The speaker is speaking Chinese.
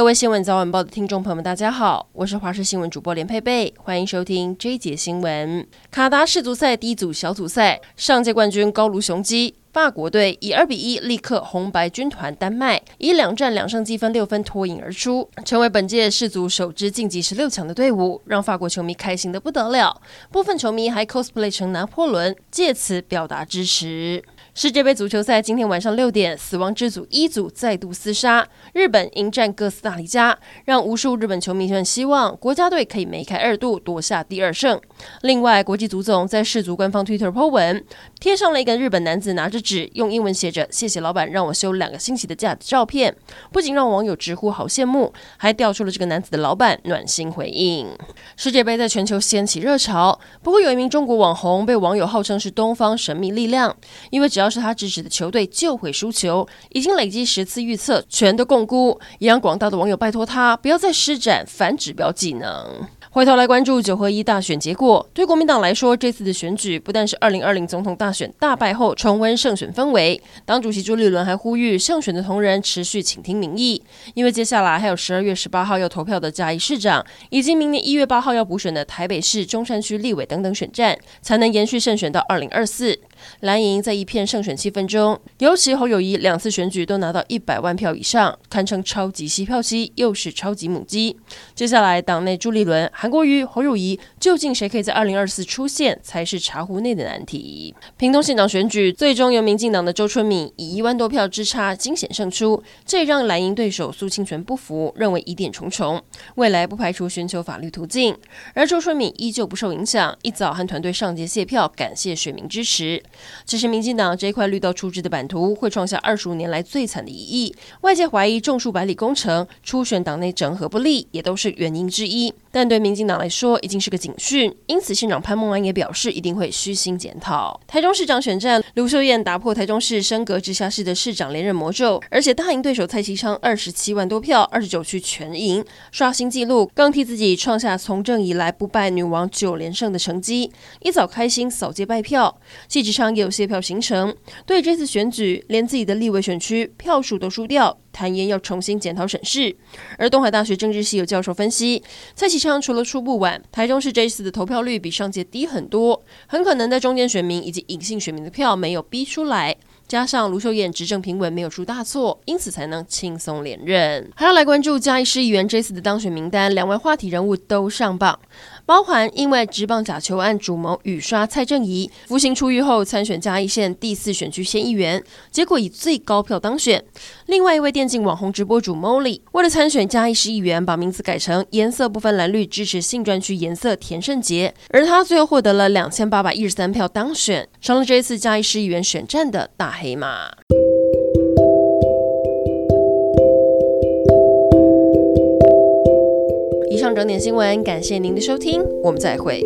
各位新闻早晚报的听众朋友们，大家好，我是华视新闻主播连佩佩，欢迎收听这一节新闻。卡达世足赛第一组小组赛，上届冠军高卢雄鸡法国队以二比一力克红白军团丹麦，以两战两胜积分六分脱颖而出，成为本届世足首支晋级十六强的队伍，让法国球迷开心得不得了。部分球迷还 cosplay 成拿破仑，借此表达支持。世界杯足球赛今天晚上六点，死亡之组一组再度厮杀，日本迎战哥斯达黎加，让无数日本球迷们希望国家队可以梅开二度，夺下第二胜。另外，国际足总在世足官方 Twitter po 文，贴上了一个日本男子拿着纸，用英文写着“谢谢老板让我休两个星期的假”的照片，不仅让网友直呼好羡慕，还调出了这个男子的老板暖心回应。世界杯在全球掀起热潮，不过有一名中国网红被网友号称是东方神秘力量，因为只要是他支持的球队就会输球，已经累积十次预测全都共估，也让广大的网友拜托他不要再施展反指标技能。回头来关注九合一大选结果，对国民党来说，这次的选举不但是二零二零总统大选大败后重温胜选氛围，党主席朱立伦还呼吁胜选的同仁持续倾听民意，因为接下来还有十二月十八号要投票的嘉义市长，以及明年一月八号要补选的台北市中山区立委等等选战，才能延续胜选到二零二四。蓝营在一片胜选气氛中，尤其侯友谊两次选举都拿到一百万票以上，堪称超级吸票机，又是超级母鸡。接下来党内朱立伦、韩国瑜、侯友宜，究竟谁可以在二零二四出现，才是茶壶内的难题。屏东县长选举最终由民进党的周春米以一万多票之差惊险胜出，这也让蓝营对手苏清泉不服，认为疑点重重，未来不排除寻求法律途径。而周春米依旧不受影响，一早和团队上街谢票，感谢选民支持。只是民进党这一块绿道出汁的版图，会创下二十五年来最惨的一役。外界怀疑种树百里工程，初选党内整合不利，也都是原因之一。但对民民进党来说，已经是个警讯。因此，县长潘孟安也表示，一定会虚心检讨。台中市长选战，卢秀燕打破台中市升格直辖市的市长连任魔咒，而且大赢对手蔡其昌二十七万多票，二十九区全赢，刷新纪录，更替自己创下从政以来不败女王九连胜的成绩。一早开心扫街拜票，蔡其昌也有谢票行程。对这次选举，连自己的立委选区票数都输掉。坦言要重新检讨审视，而东海大学政治系有教授分析，蔡启昌除了出不晚，台中市这一次的投票率比上届低很多，很可能在中间选民以及隐性选民的票没有逼出来，加上卢秀燕执政平稳没有出大错，因此才能轻松连任。还要来关注嘉义市议员这次的当选名单，两位话题人物都上榜。包含因为职棒假球案主谋雨刷蔡正宜服刑出狱后参选嘉义县第四选区县议员，结果以最高票当选。另外一位电竞网红直播主 Molly 为了参选嘉义市议员，把名字改成颜色不分蓝绿，支持性专区颜色田胜杰，而他最后获得了两千八百一十三票当选，成了这一次嘉义市议员选战的大黑马。上整点新闻，感谢您的收听，我们再会。